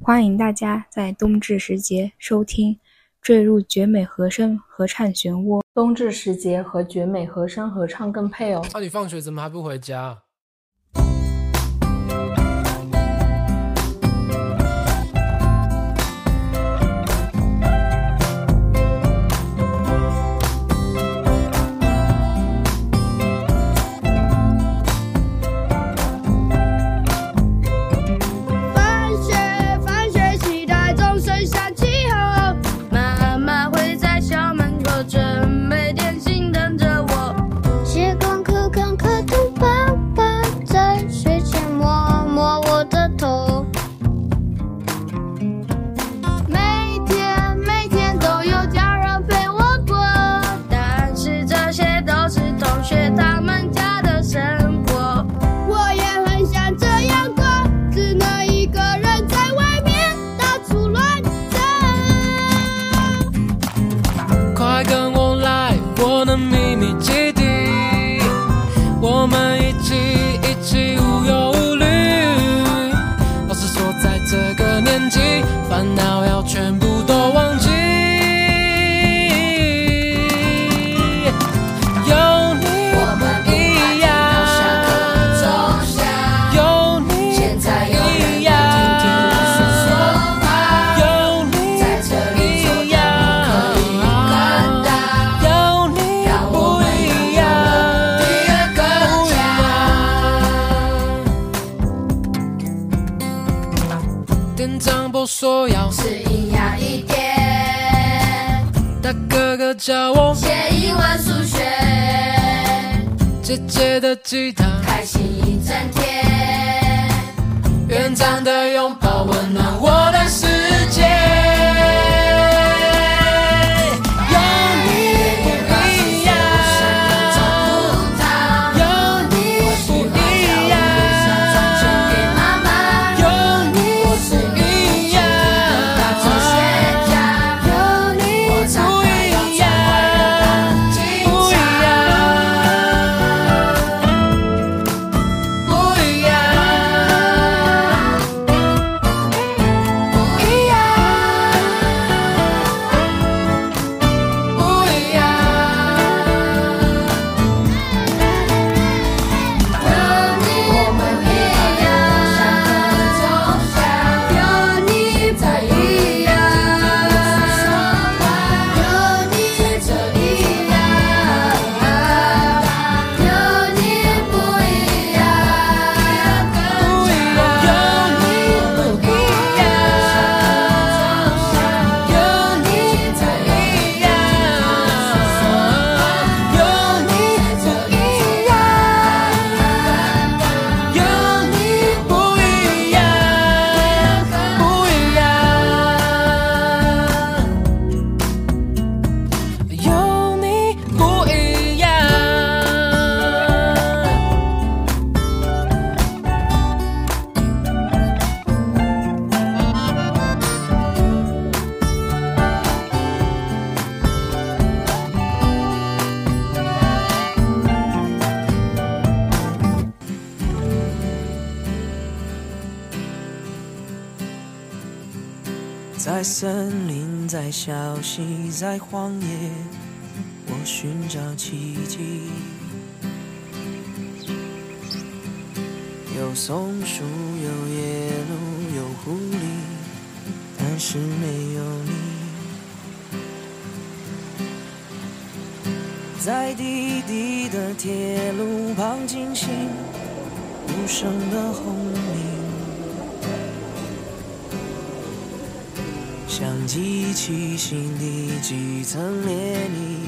欢迎大家在冬至时节收听《坠入绝美和声合唱漩涡》。冬至时节和绝美和声合唱更配哦。那、你放学怎么还不回家？教我，写一万、数学，姐姐的吉他，开心一整天。院长的拥抱温暖我的小溪，在荒野，我寻找奇迹。有松树，有野鹿，有狐狸，但是没有你。在低低的铁路旁惊醒无声的轰鸣。像机器心底几层涟漪，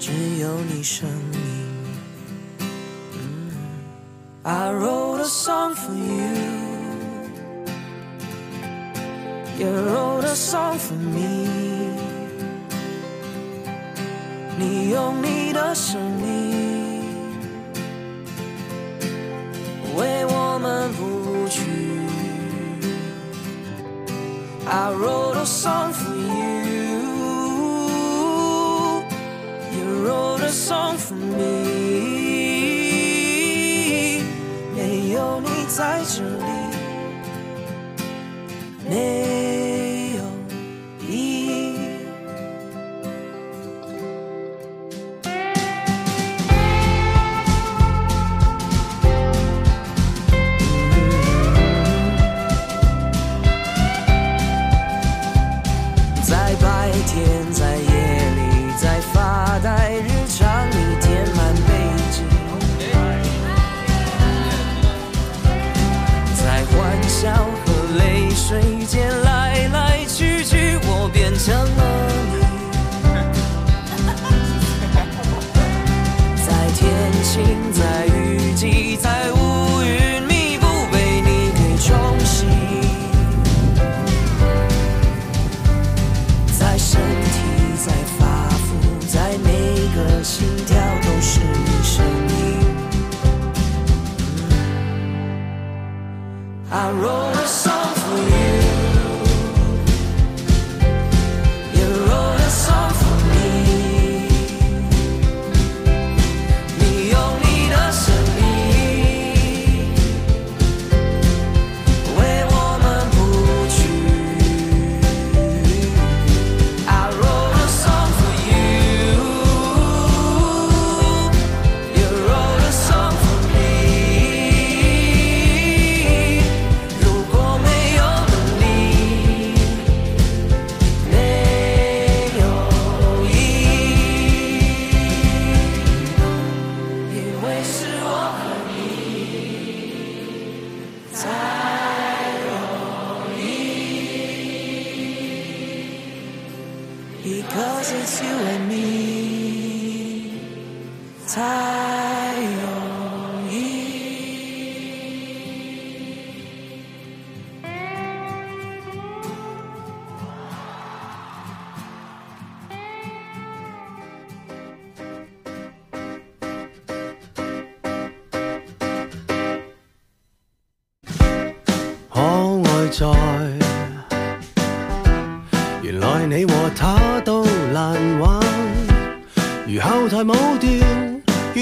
只有你声音。I wrote a song for you, you wrote a song for me。你用你的生 tomorrow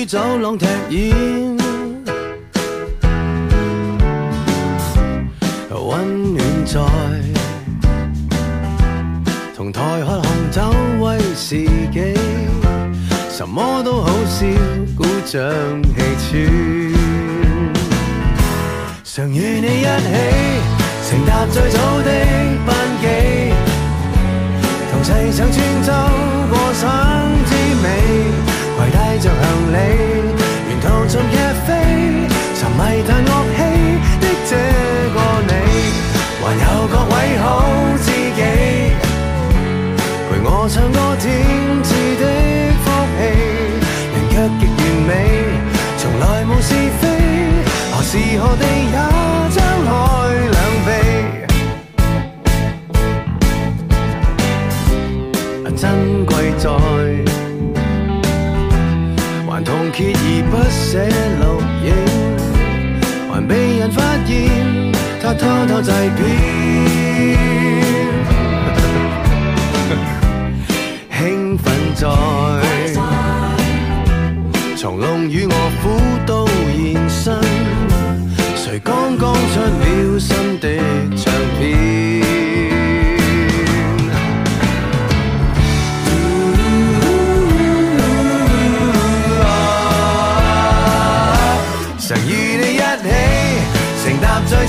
走廊踢毽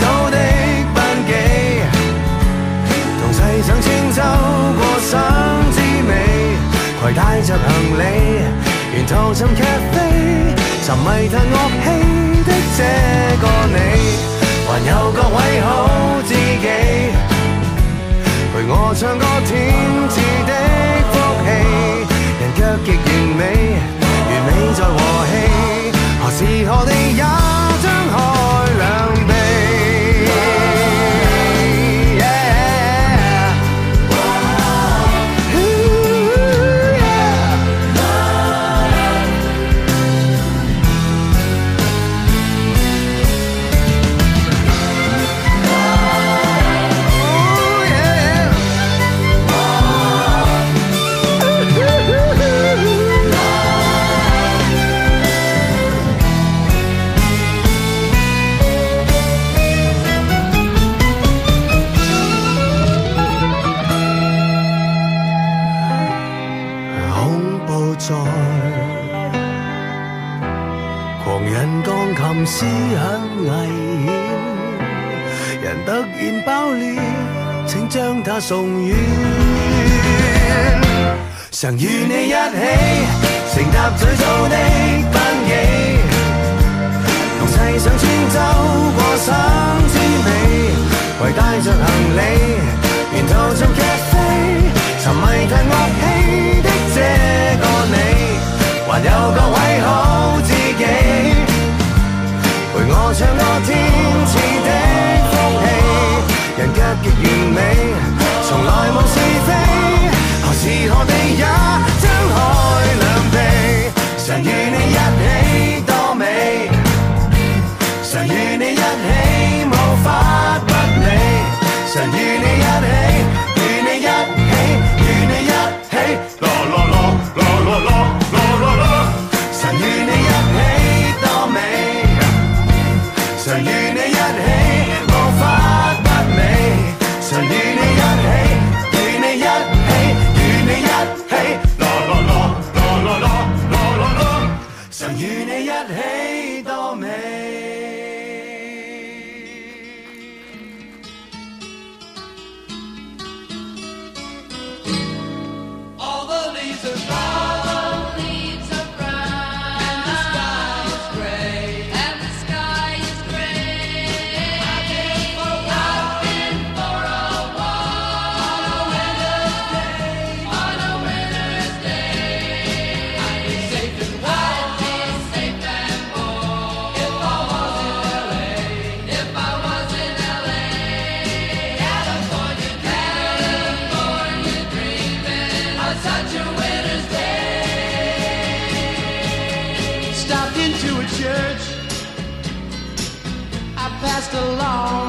好的班机同世上穿洲过省之美携带着行李沿途寻劇飛沉迷弹乐器的这个你。还有各位好知己陪我唱歌天赐的福气人脚极完美完美在和气何时何地也送远，曾与你一起承搭最早的班机，同世上穿梭过省之美，携带着行李，沿途做咖啡，沉迷弹乐器的这个你，还有个位好知己，陪我唱过天赐的福气，人格极完美。从来无是非何时何地也张开两臂常与你一起多美？常与你一起无法不美常与你一起 just along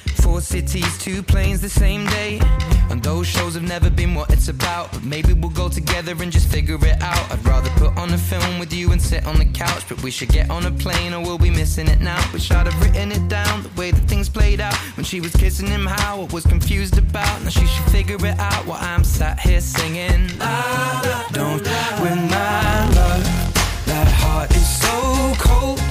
Four cities, two planes the same day. And those shows have never been what it's about. But maybe we'll go together and just figure it out. I'd rather put on a film with you and sit on the couch. But we should get on a plane or we'll be missing it now. Wish I'd have written it down the way that things played out. When she was kissing him, how I was confused about. Now she should figure it out while I'm sat here singing. La, don't win my love. That heart is so cold.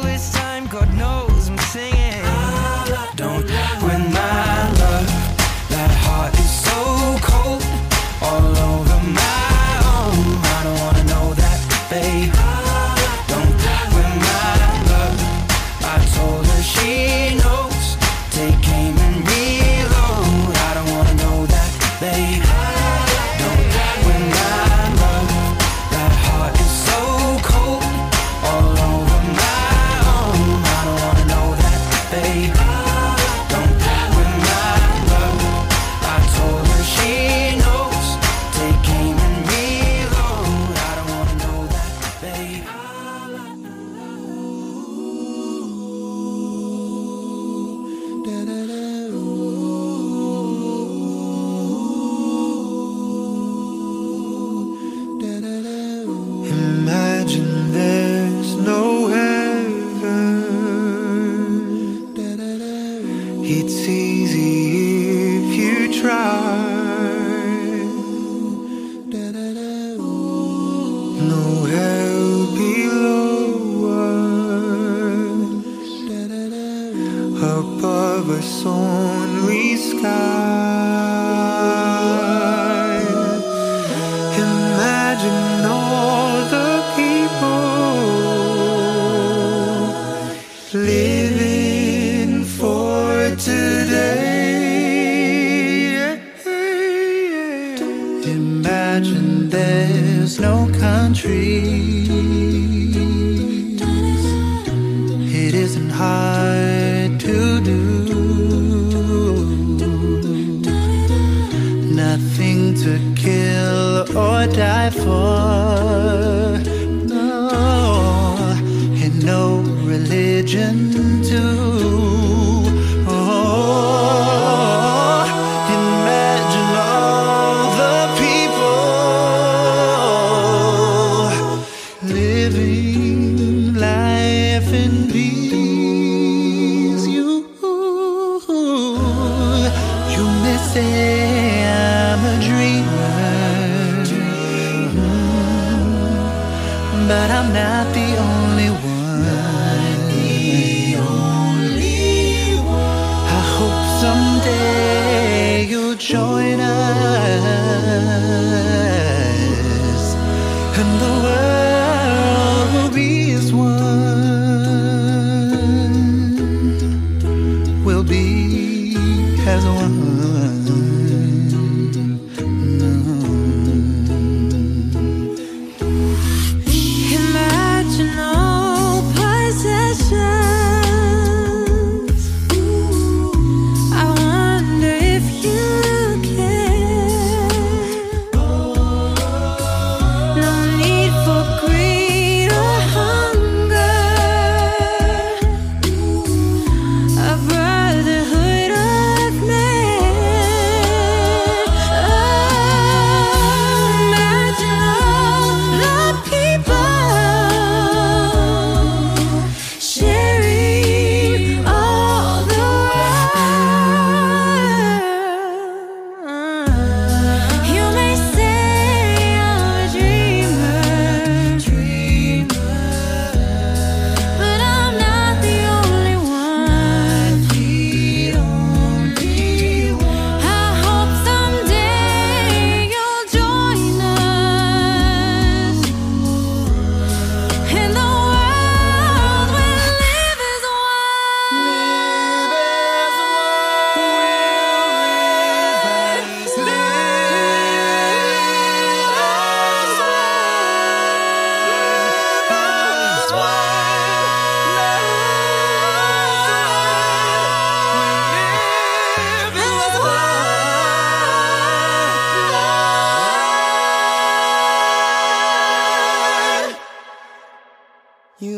this time, God knows I'm singing. Don't win my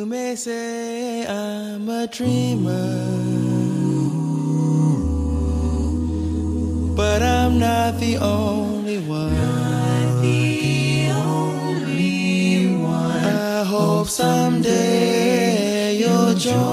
may say I'm a dreamer, but I'm not the only one. I hope someday you'll join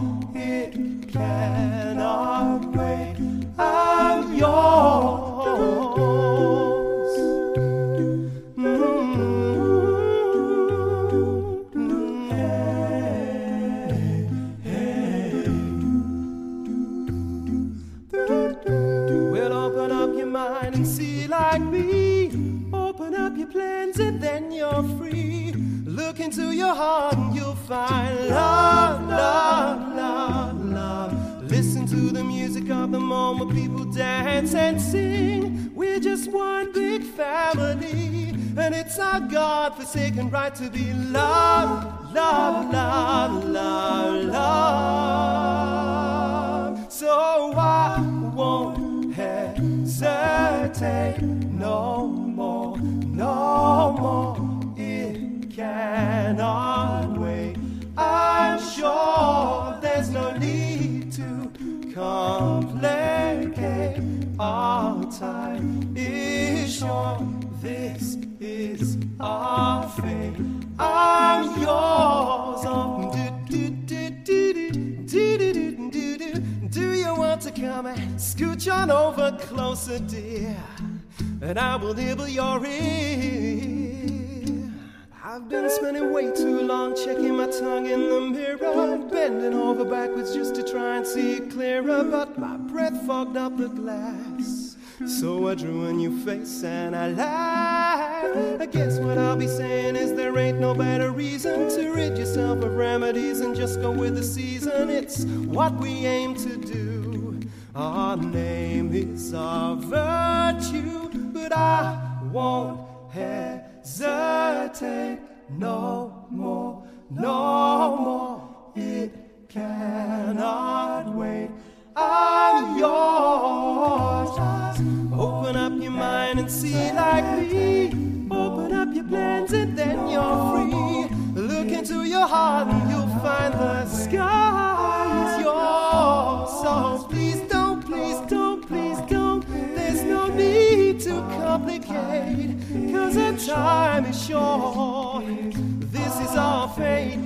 Cannot wait. I'm yours. Mm-hmm. Hey, hey. Open up your mind and see like me. Open up your plans and then you're free. Look into your heart and you'll find dance and sing. We're just one big family, and it's our God-forsaken right to be loved, love, love, love, love. So I won't hesitate no more, no more. It cannot wait. I'm sure there's no need complicate our time is short. This is our fate. I'm yours. Um, do, do, do, do you want to come and scooch on over closer, dear? And I will nibble your ear. I've been spending way too long checking my tongue in the mirror, bending over backwards just to try and see it clearer. But my breath fogged up the glass. So I drew a new face and I laughed. I guess what I'll be saying is there ain't no better reason to rid yourself of remedies and just go with the season. It's what we aim to do. Our name is our virtue, but I won't hesitate no more, no more. It cannot wait. I'm yours. Open up your mind and see like me. Open up your plans and then you're free. Look into your heart and you'll find the. cause the time is short. This is our fate.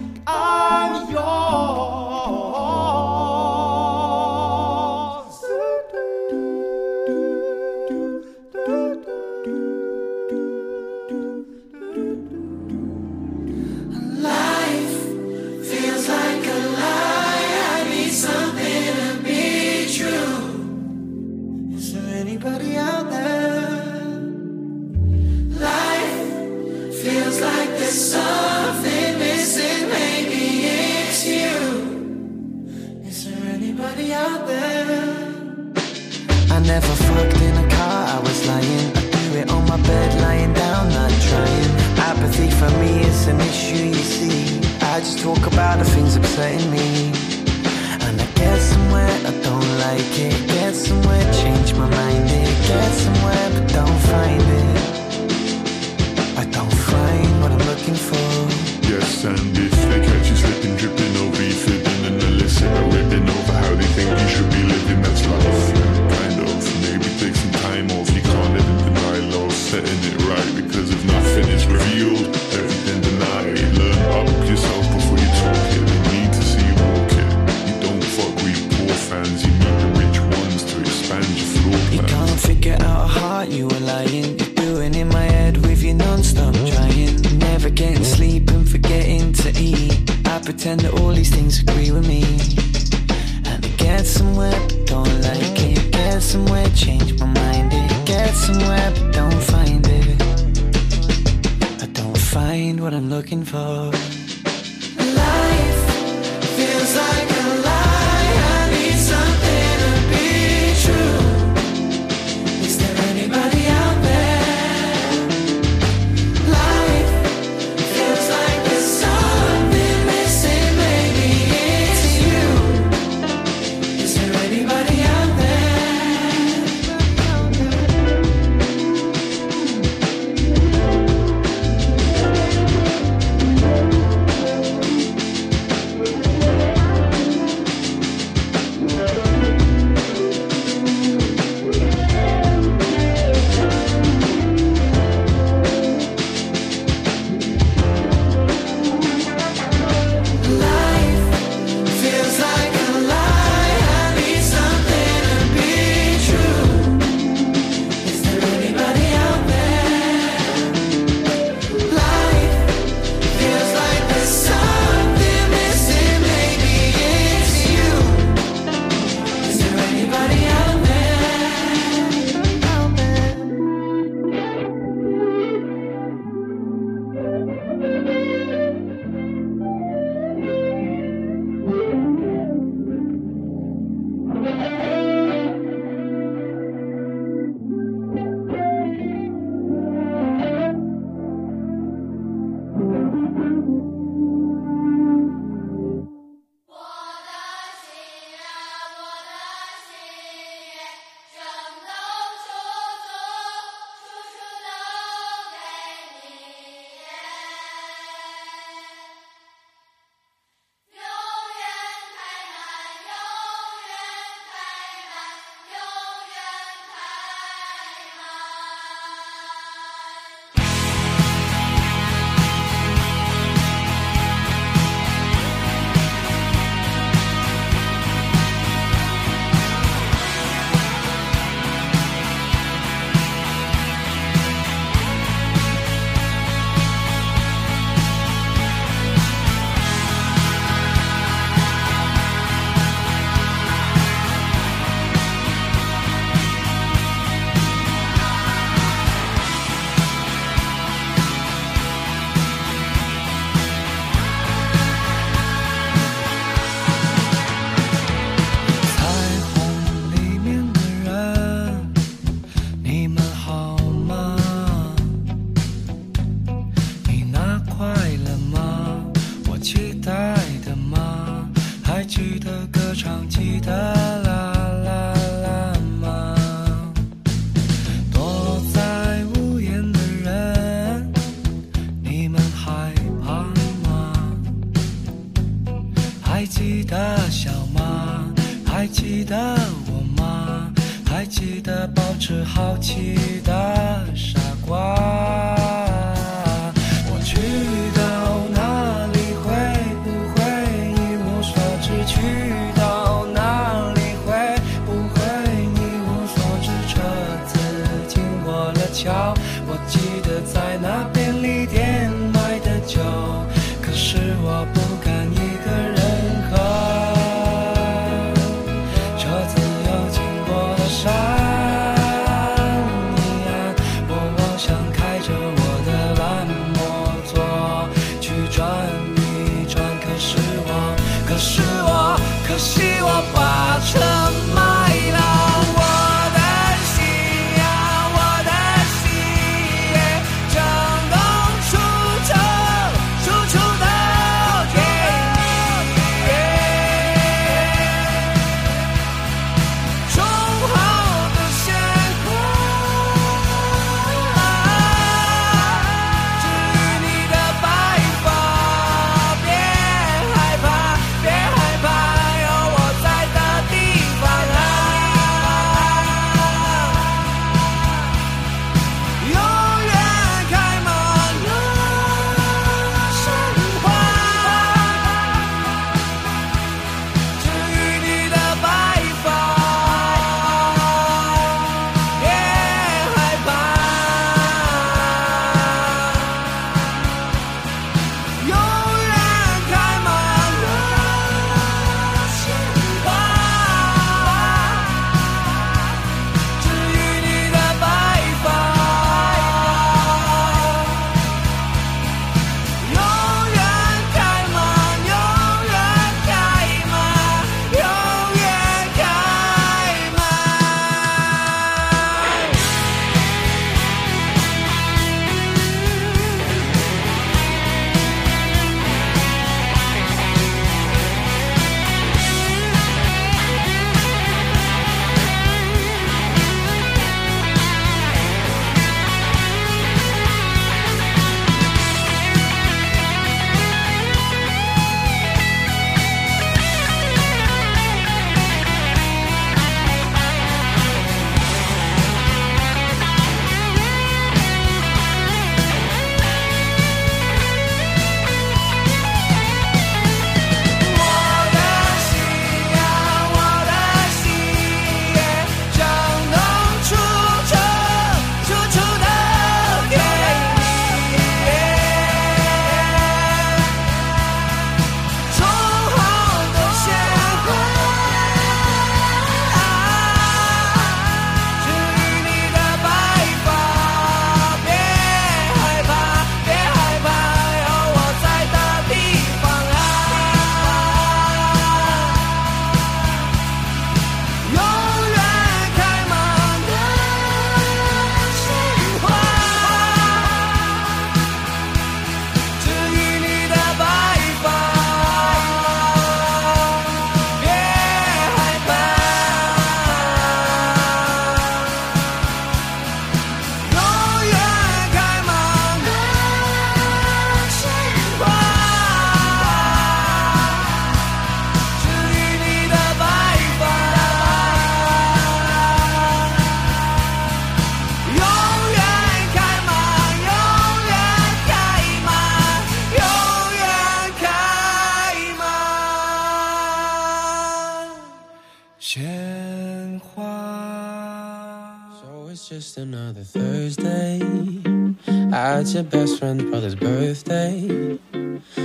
friend brother's birthday.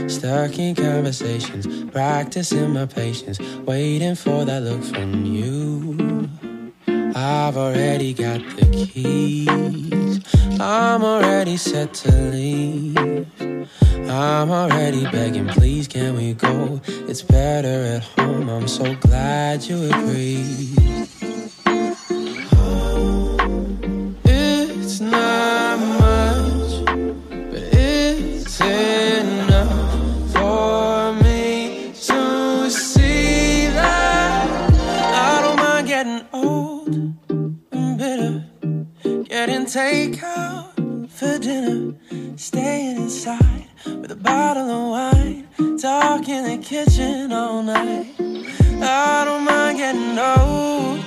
Stuck in conversations, practicing my patience, waiting for that look from you. I've already got the keys. I'm already set to leave. I'm already begging, please can we go? It's better at home. I'm so glad you agree. kitchen all night. I don't mind getting old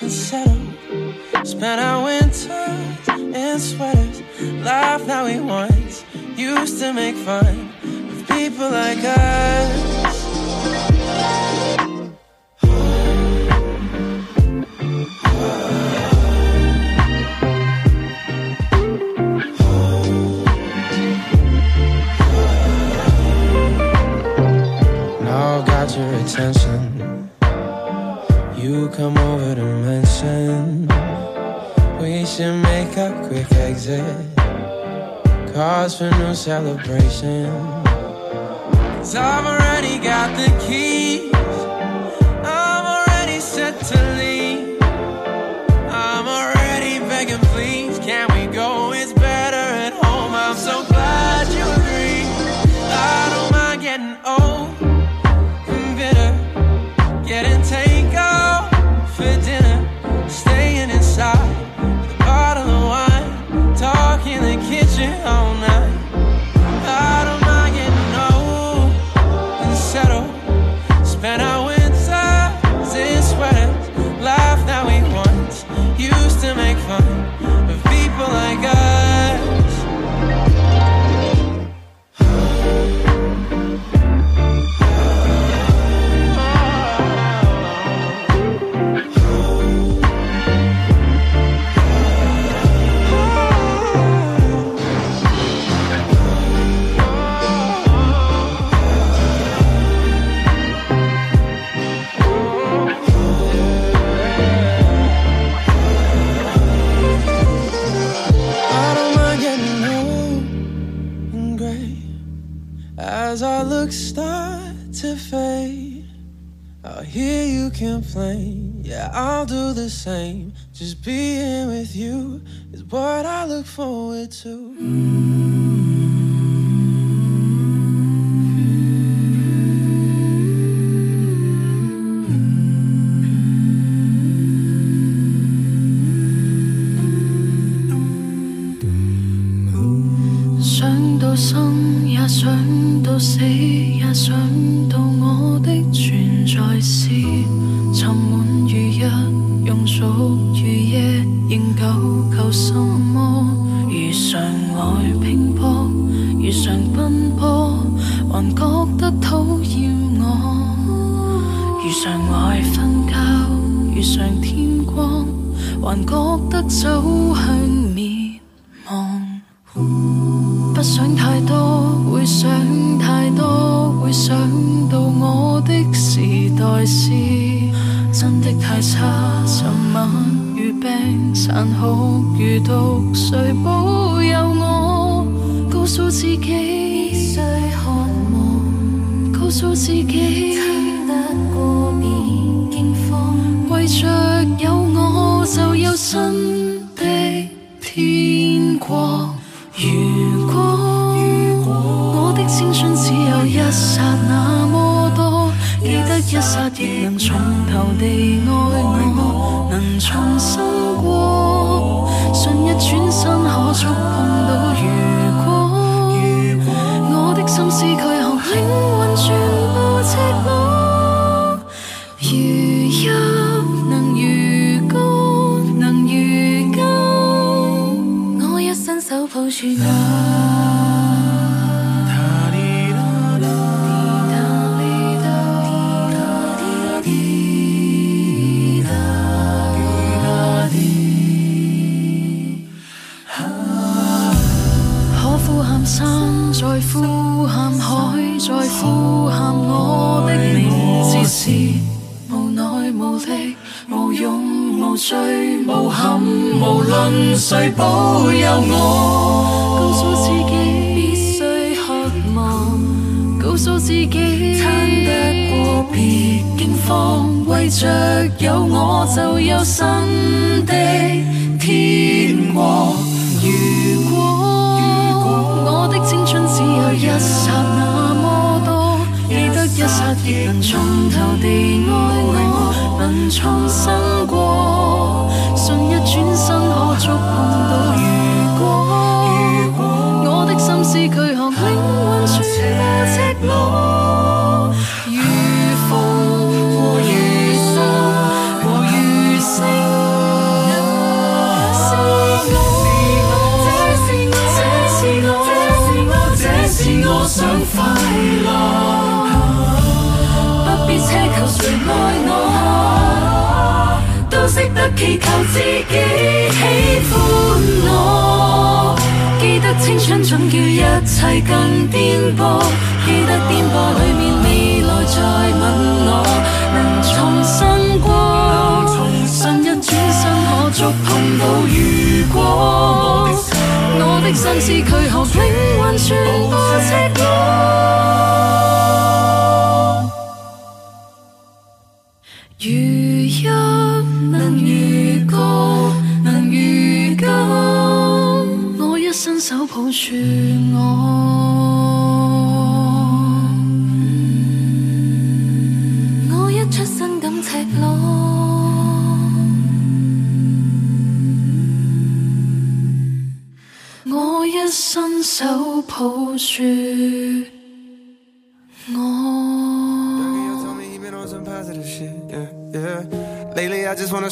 and settled. Spent our winters in sweaters. Laugh now we once used to make fun of people like us. Oh. your attention. You come over to mention we should make a quick exit. Cause for no celebration. Cause I've already got the key. do the same. Just being with you is what I look forward to. Mm.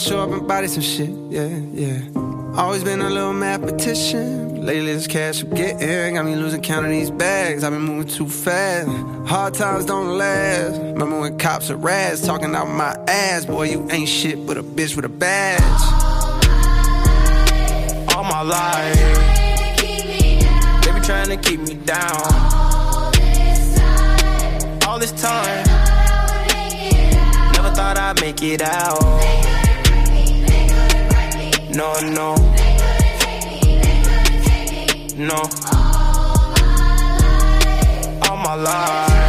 Show up and body some shit, yeah, yeah. Always been a little mathematician. Lately, this cash I'm getting got me losing count of these bags. I've been moving too fast. Hard times don't last. Remember when cops are rats talking out my ass? Boy, you ain't shit but a bitch with a badge. All my life, they be trying to keep me down. All this time, all this time, never thought I'd make it out. No, no, They couldn't take me, they couldn't take me. no. All my life, they be trying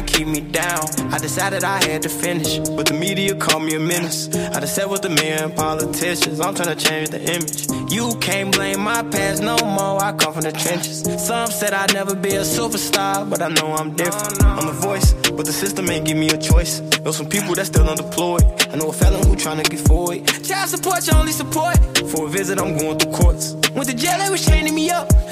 to keep me down. I decided I had to finish, but the media called me a menace. I just said with the men politicians, I'm trying to change the image. You can't blame my past no more. I come from the trenches. Some said I'd never be a superstar, but I know I'm different. I'm the voice, but the system ain't give me a choice. Know some people that still unemployed. I know a felon who tryna get forward. Child support, your only support. For a visit, I'm going through courts. Went to jail, they was chaining me up.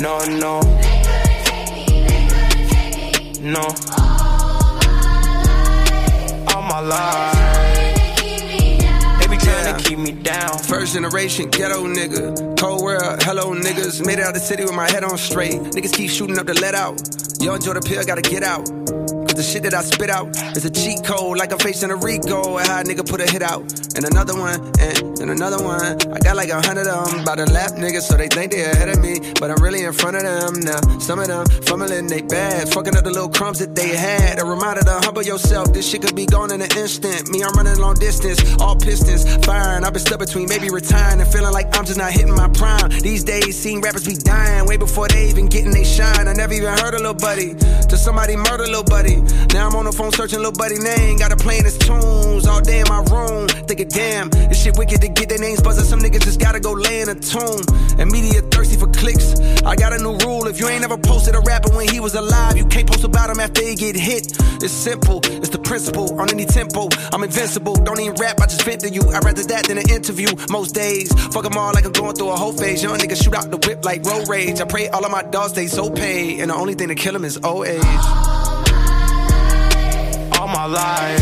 No, no, They no. All my life, they be trying to keep me down. First generation ghetto nigga, cold world, hello niggas. Made it out the city with my head on straight. Niggas keep shooting up the let out. Yo, enjoy the pill, gotta get out. The shit that I spit out is a cheat code, like I'm facing a RICO. And how a nigga put a hit out. And another one, and, and another one. I got like a hundred of them by the lap niggas, so they think they ahead of me. But I'm really in front of them now. Some of them fumbling they bad, fucking up the little crumbs that they had. A reminder to humble yourself, this shit could be gone in an instant. Me, I'm running long distance, all pistons firing. I've been stuck between maybe retiring and feeling like I'm just not hitting my prime. These days, seeing rappers be dying way before they even getting they shine. I never even heard a little buddy till somebody murder little buddy. Now I'm on the phone searching little buddy name, got to playing his tunes all day in my room. Thinking, damn, this shit wicked to get their names buzzing. Some niggas just gotta go lay in a tomb. And media thirsty for clicks. I got a new rule: if you ain't ever posted a rapper when he was alive, you can't post about him after he get hit. It's simple, it's the principle. On any tempo, I'm invincible. Don't even rap, I just vent to you. I'd rather that than an interview. Most days, fuck 'em all like I'm going through a whole phase. Young niggas shoot out the whip like road rage. I pray all of my dogs stay so paid, and the only thing to kill 'em is old age. All my life,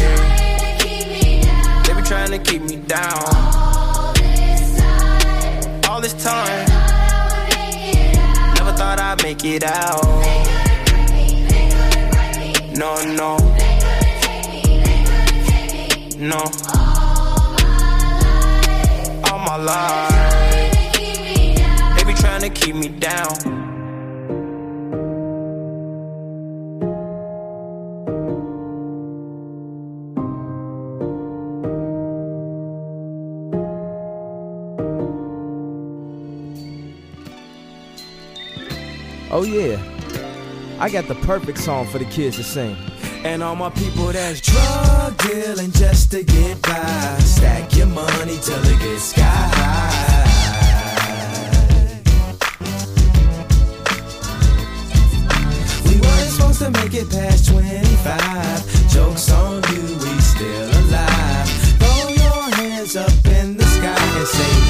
they be trying to keep me down. All this time, never thought I'd make it out. No, no, They gotta take me, they gonna take me. no. All my life, they be trying to keep me down. Oh yeah, I got the perfect song for the kids to sing. And all my people that's drug dealing just to get by, stack your money till it gets sky high. We weren't supposed to make it past 25. Jokes on you, we still alive. Throw your hands up in the sky and say.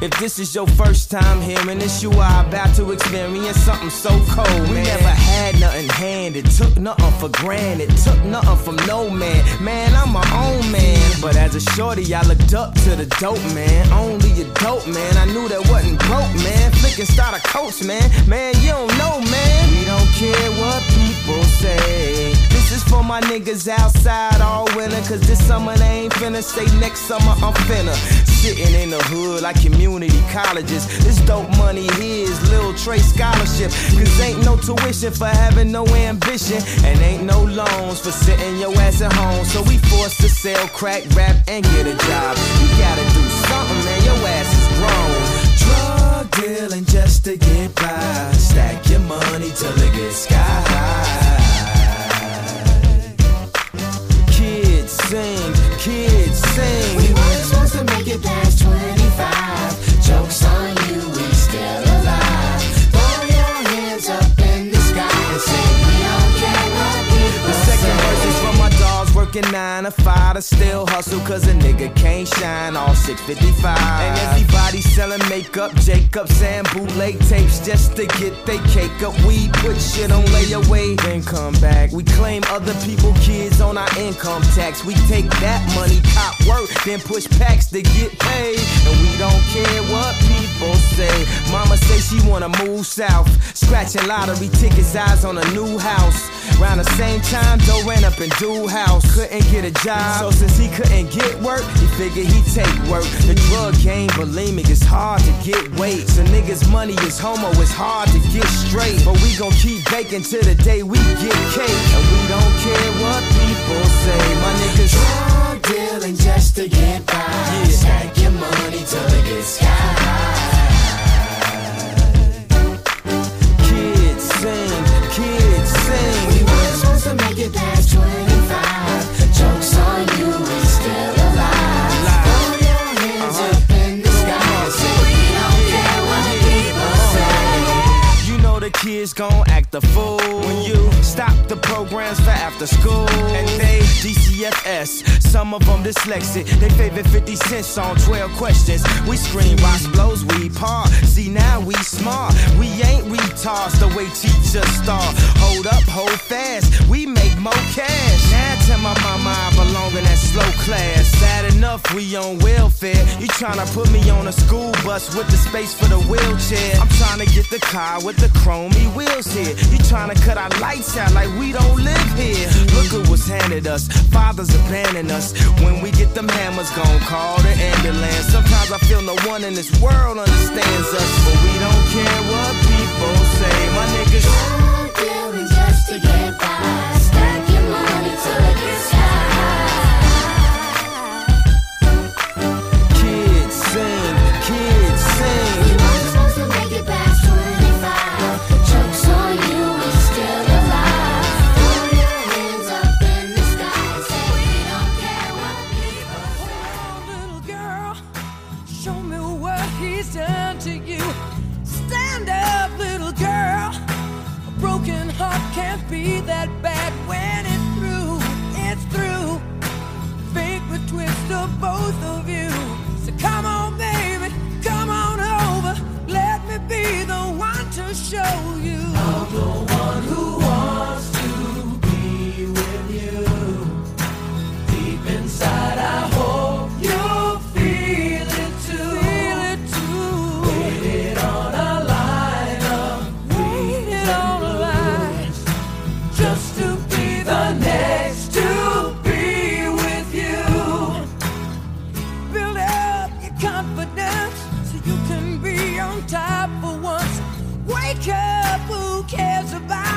If this is your first time hearing this, you are about to experience something so cold. Man. We never had nothing handed, took nothing for granted, took nothing from no man. Man, I'm my own man. But as a shorty, I looked up to the dope man. Only a dope man. I knew that wasn't broke, man. Flicking starter coats, man. Man, you don't know, man. We don't care what people say. This is for my niggas outside all winter. Cause this summer they ain't finna stay next summer I'm finna. Sitting in the hood like community colleges. This dope money here is Lil Trey scholarship. Cause ain't no tuition for having no ambition. And ain't no loans for sitting your ass at home. So we forced to sell crack, rap, and get a job. You gotta do something, man. Your ass is grown. Drug dealing just to get by. Stack your money till it gets sky high. Sing, kids sing. We weren't supposed to make it past working nine to five to still hustle cause a nigga can't shine all 655. And everybody selling makeup, Jacobs and bootleg tapes just to get they cake up. We put shit on layaway, then come back. We claim other people kids on our income tax. We take that money, cop work, then push packs to get paid. And we don't care what people say. Mama say she wanna move south, scratching lottery tickets, eyes on a new house. Around the same time, Doe ran up in Dude House, couldn't get a job. So since he couldn't get work, he figured he'd take work. The drug game, bulimic, it's hard to get weight. So niggas' money is homo, it's hard to get straight. But we gon' keep baking till the day we get cake. And we don't care what people say. My niggas Drug dealing just to get by. Stack your money till it gets sky Kids sing, kids sing. We weren't supposed to make it the kids gon' act a fool. When you stop the programs for after school. And they DCFS, some of them dyslexic. They favorite 50 cents on 12 questions. We scream rocks blows, we par. See now we smart. We ain't retards the way teachers start. Hold up, hold fast. We make more cash. Now tell my mama I belong in that slow class. Sad enough, we on welfare. You tryna put me on a school bus with the space for the wheelchair. I'm tryna get the car with the chromey wheels here. You tryna cut our lights out like we don't live here. Look at what's handed us. Fathers abandon us. When we get them hammers, gon' call the ambulance. Sometimes I feel no one in this world understands us, but we don't care what people say. My niggas. Dealing just to get by. cares about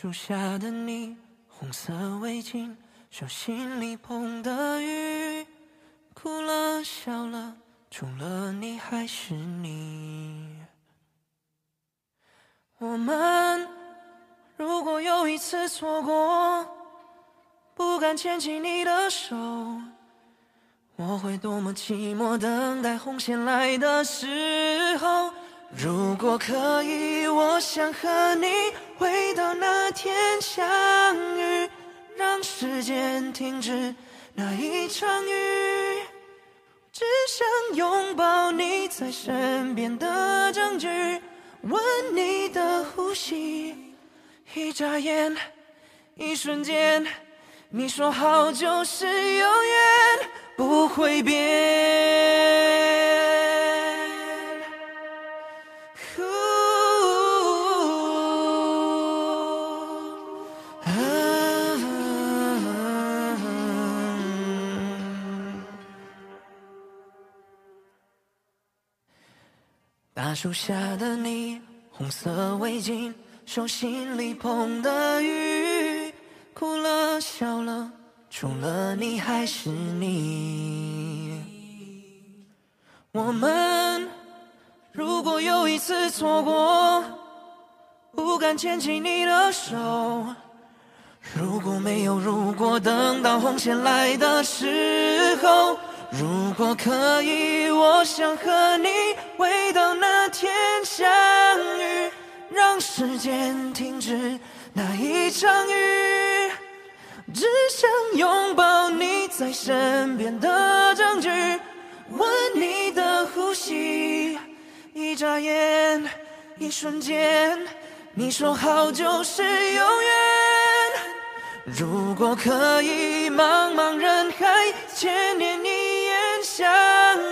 树下的你，红色围巾，手心里捧的雨，哭了笑了，除了你还是你。我们如果有一次错过，不敢牵起你的手，我会多么寂寞，等待红线来的时候。如果可以，我想和你回到那天相遇，让时间停止那一场雨。只想拥抱你在身边的证据，闻你的呼吸。一眨眼，一瞬间，你说好就是永远不会变。树下的你，红色围巾，手心里捧的雨，哭了笑了，除了你还是你。我们如果有一次错过，不敢牵起你的手。如果没有如果，等到红线来的时候，如果可以，我想和你回到那天相遇，让时间停止那一场雨。只想拥抱你在身边的证据，闻你的呼吸。一眨眼，一瞬间，你说好就是永远。如果可以，茫茫人海，千年一相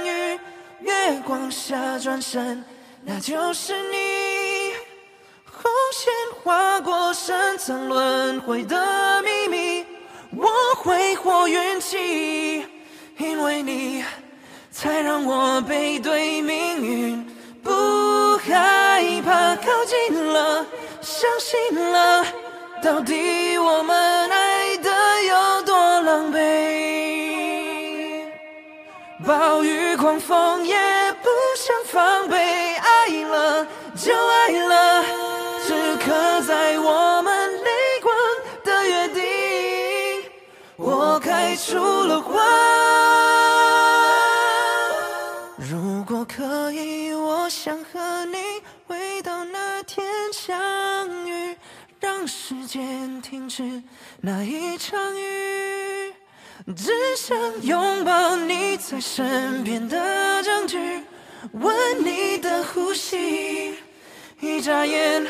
遇，月光下转身，那就是你。红线划过深藏轮回的秘密，我挥霍运气，因为你才让我背对命运，不害怕靠近了，相信了。到底我们爱暴雨狂风也不想防备，爱了就爱了，只刻在我们泪光的约定。我开出了花。如果可以，我想和你回到那天相遇。让时间停止那一场雨，只想拥抱你在身边的证据，闻你的呼吸。一眨眼，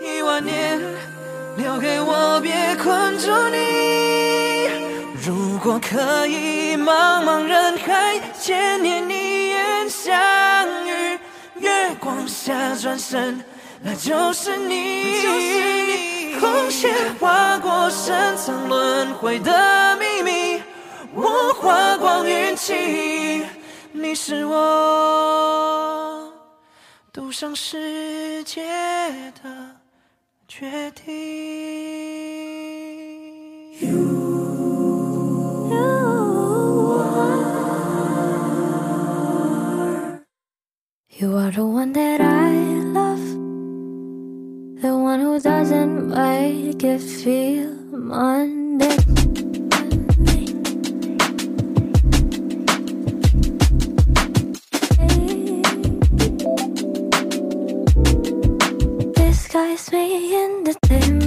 一万年，留给我，别困住你。如果可以，茫茫人海，千年一眼相遇，月光下转身。那就是你，红线划过深藏轮回的，我花光运气，你是我赌上世界的决定。You, you are, you are the one that I love, the one who doesn't make it feel mundane. Disguise me in the dim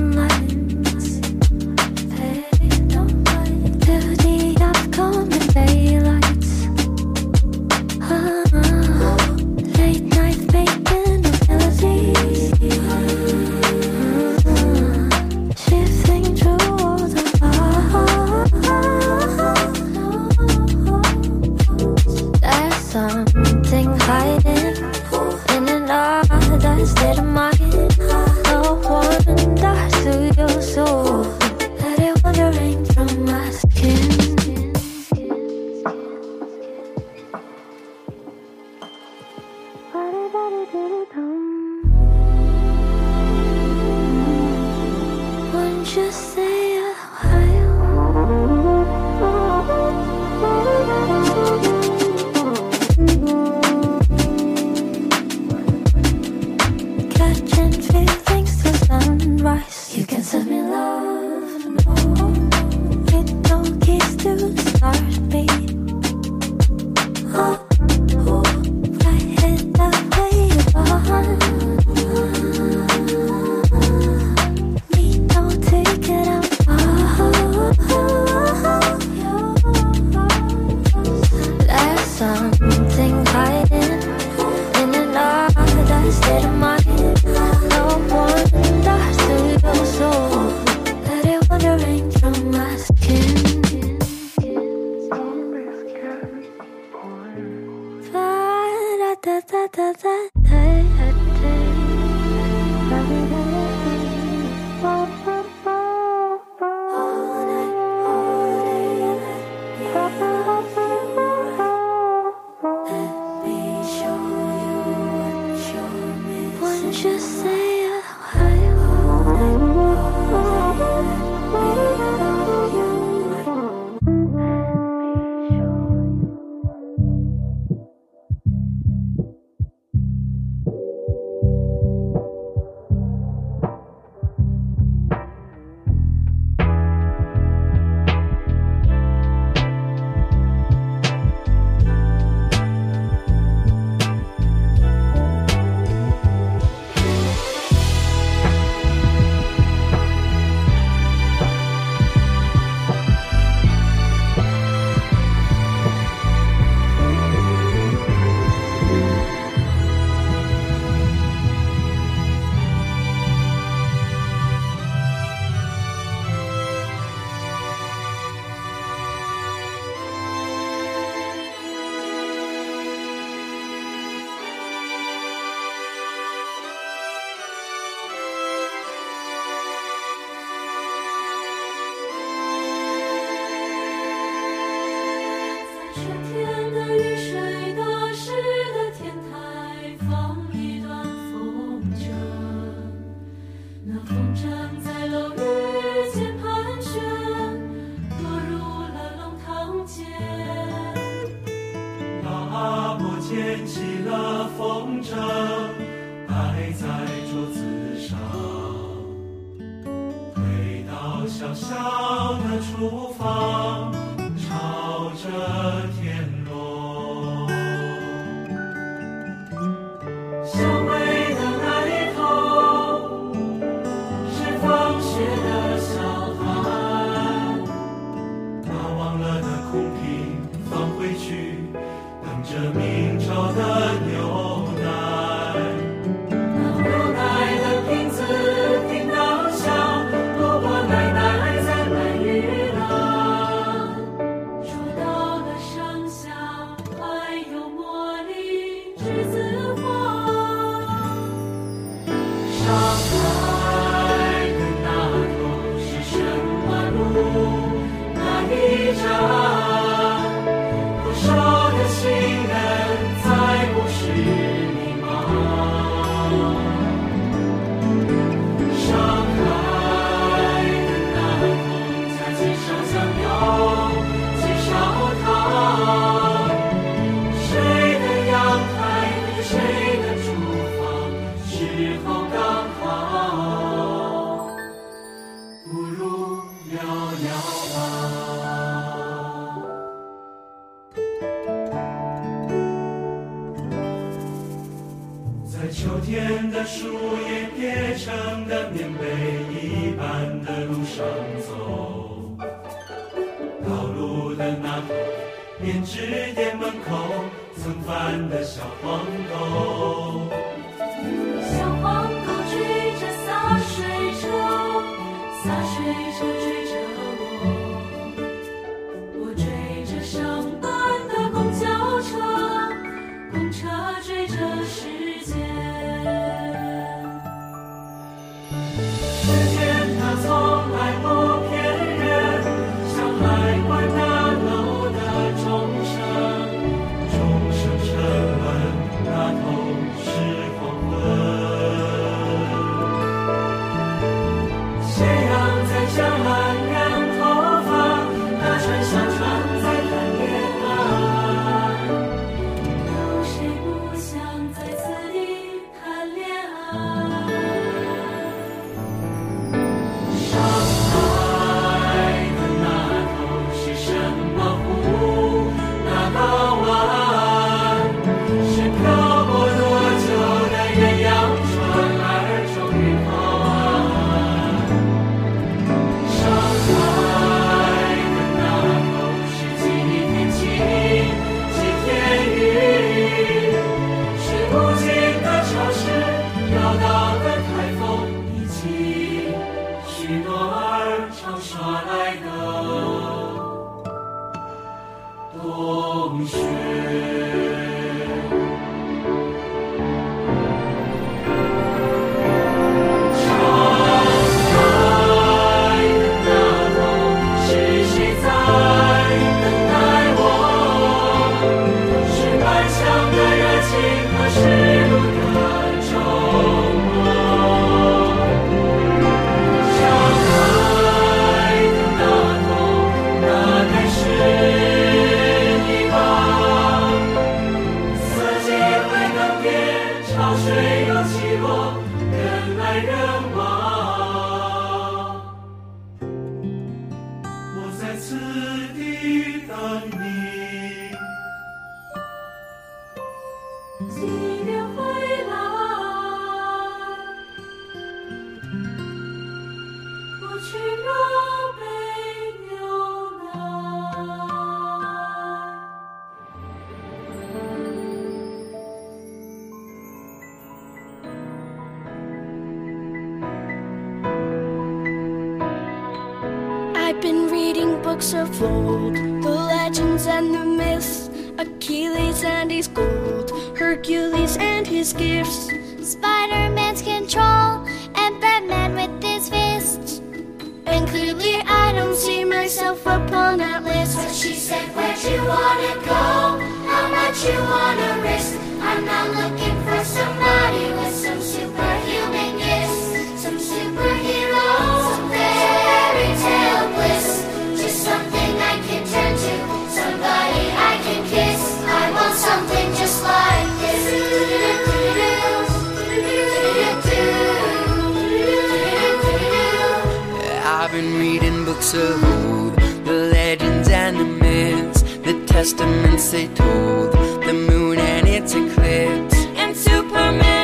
I've been reading books of old, the legends and the myths, the testaments they told, the moon and its eclipse, and Superman.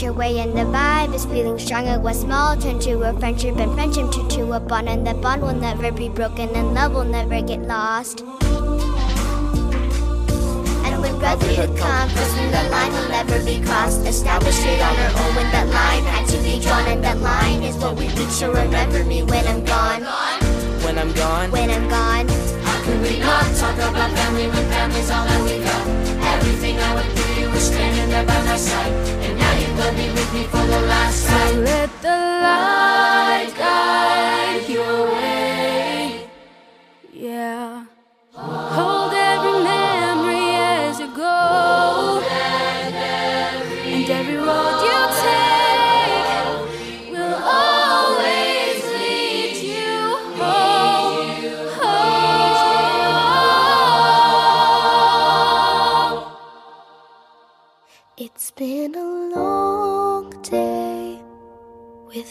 Your way and the vibe is feeling stronger. What's small turn to a friendship and friendship to to a bond. And the bond will never be broken and love will never get lost. And we'd rather the converse the line will never be crossed. Established it on our own when that line had to be drawn. And that line is what we picture. Remember me when I'm gone. When I'm gone. When I'm gone. How can we not talk about family when family's all that we got? Everything I went through, you were standing there by my side. And now let me be with me for the last time. So let the light guide.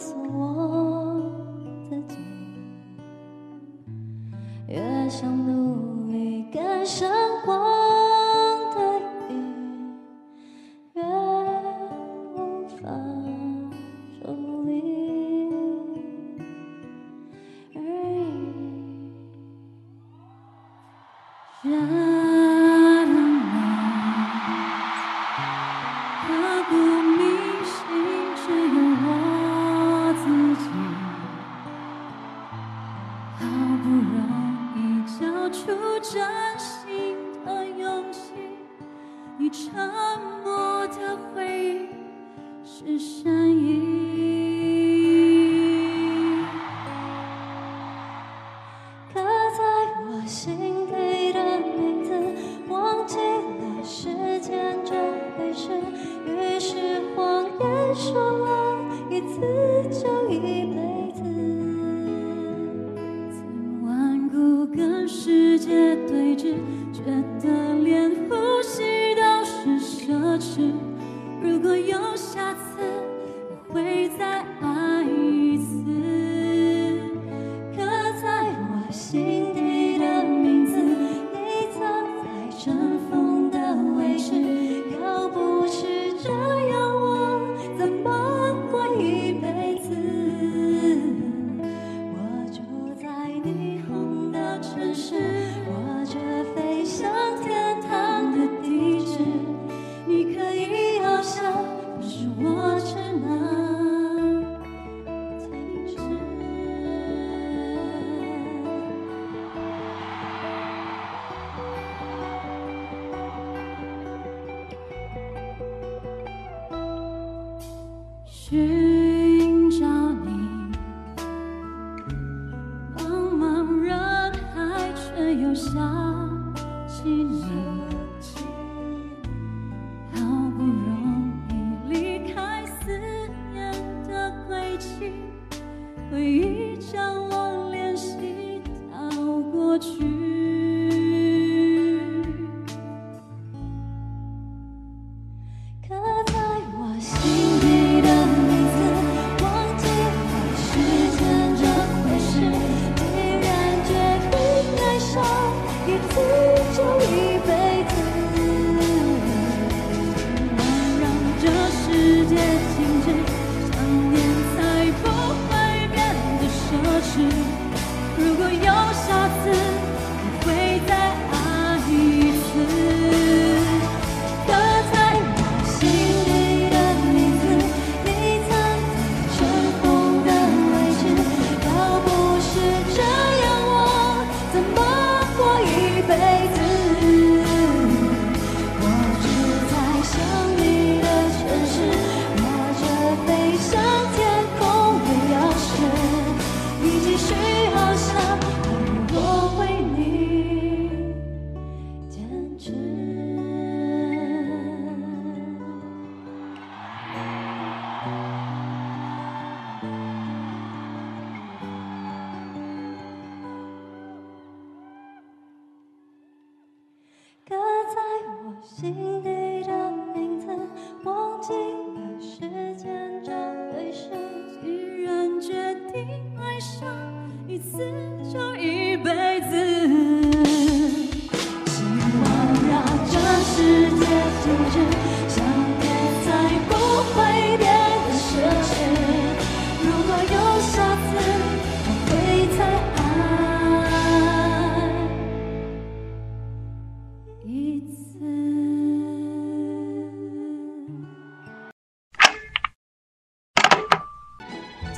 告诉我自己。越想努力赶上光的影越无法而已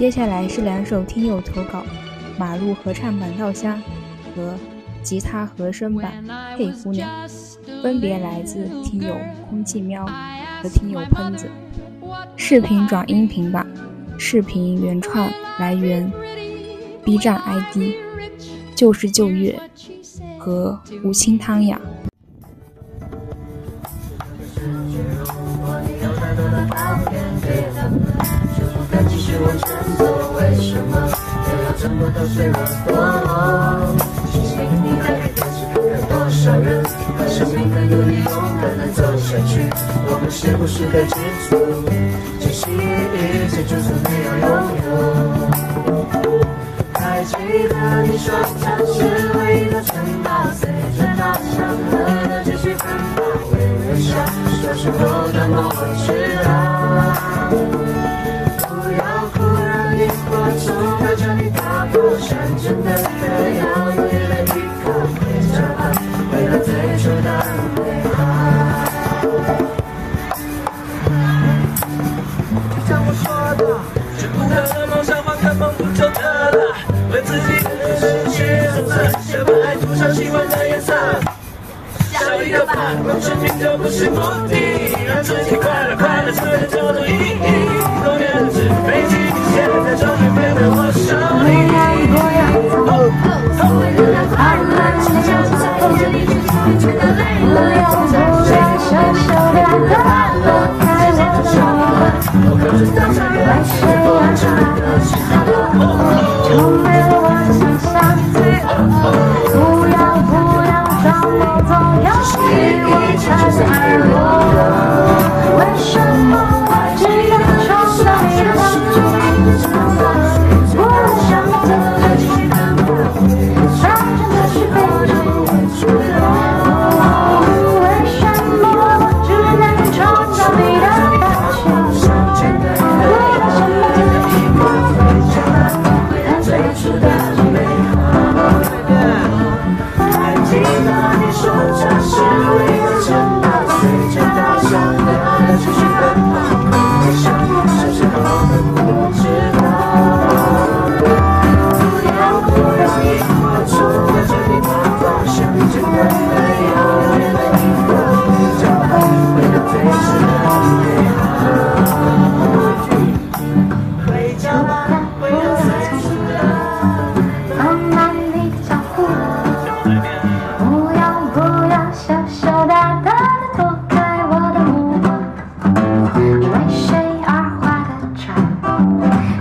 接下来是两首听友投稿，《马路合唱版稻香》和《吉他和声版嘿姑娘》，分别来自听友空气喵和听友喷子。视频转音频版，视频原创来源：B 站 ID 旧时旧月和吴清汤雅。就随着风请你打开电看看多少人为生命在努力勇敢的走下去我们是不是该知足珍惜一切就算没有拥有还记得你说家是唯一的城堡随着稻香河的继续奔跑。微微笑小时候的梦我知山泉的歌谣永依靠回家吧回最初的美好我说的为自己。的生上色把爱涂上喜欢的颜色一就不是目的让自己。快乐快乐这才叫做意义多年的纸飞机现在终于要为何感要要我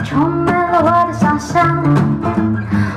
充满了我的想象。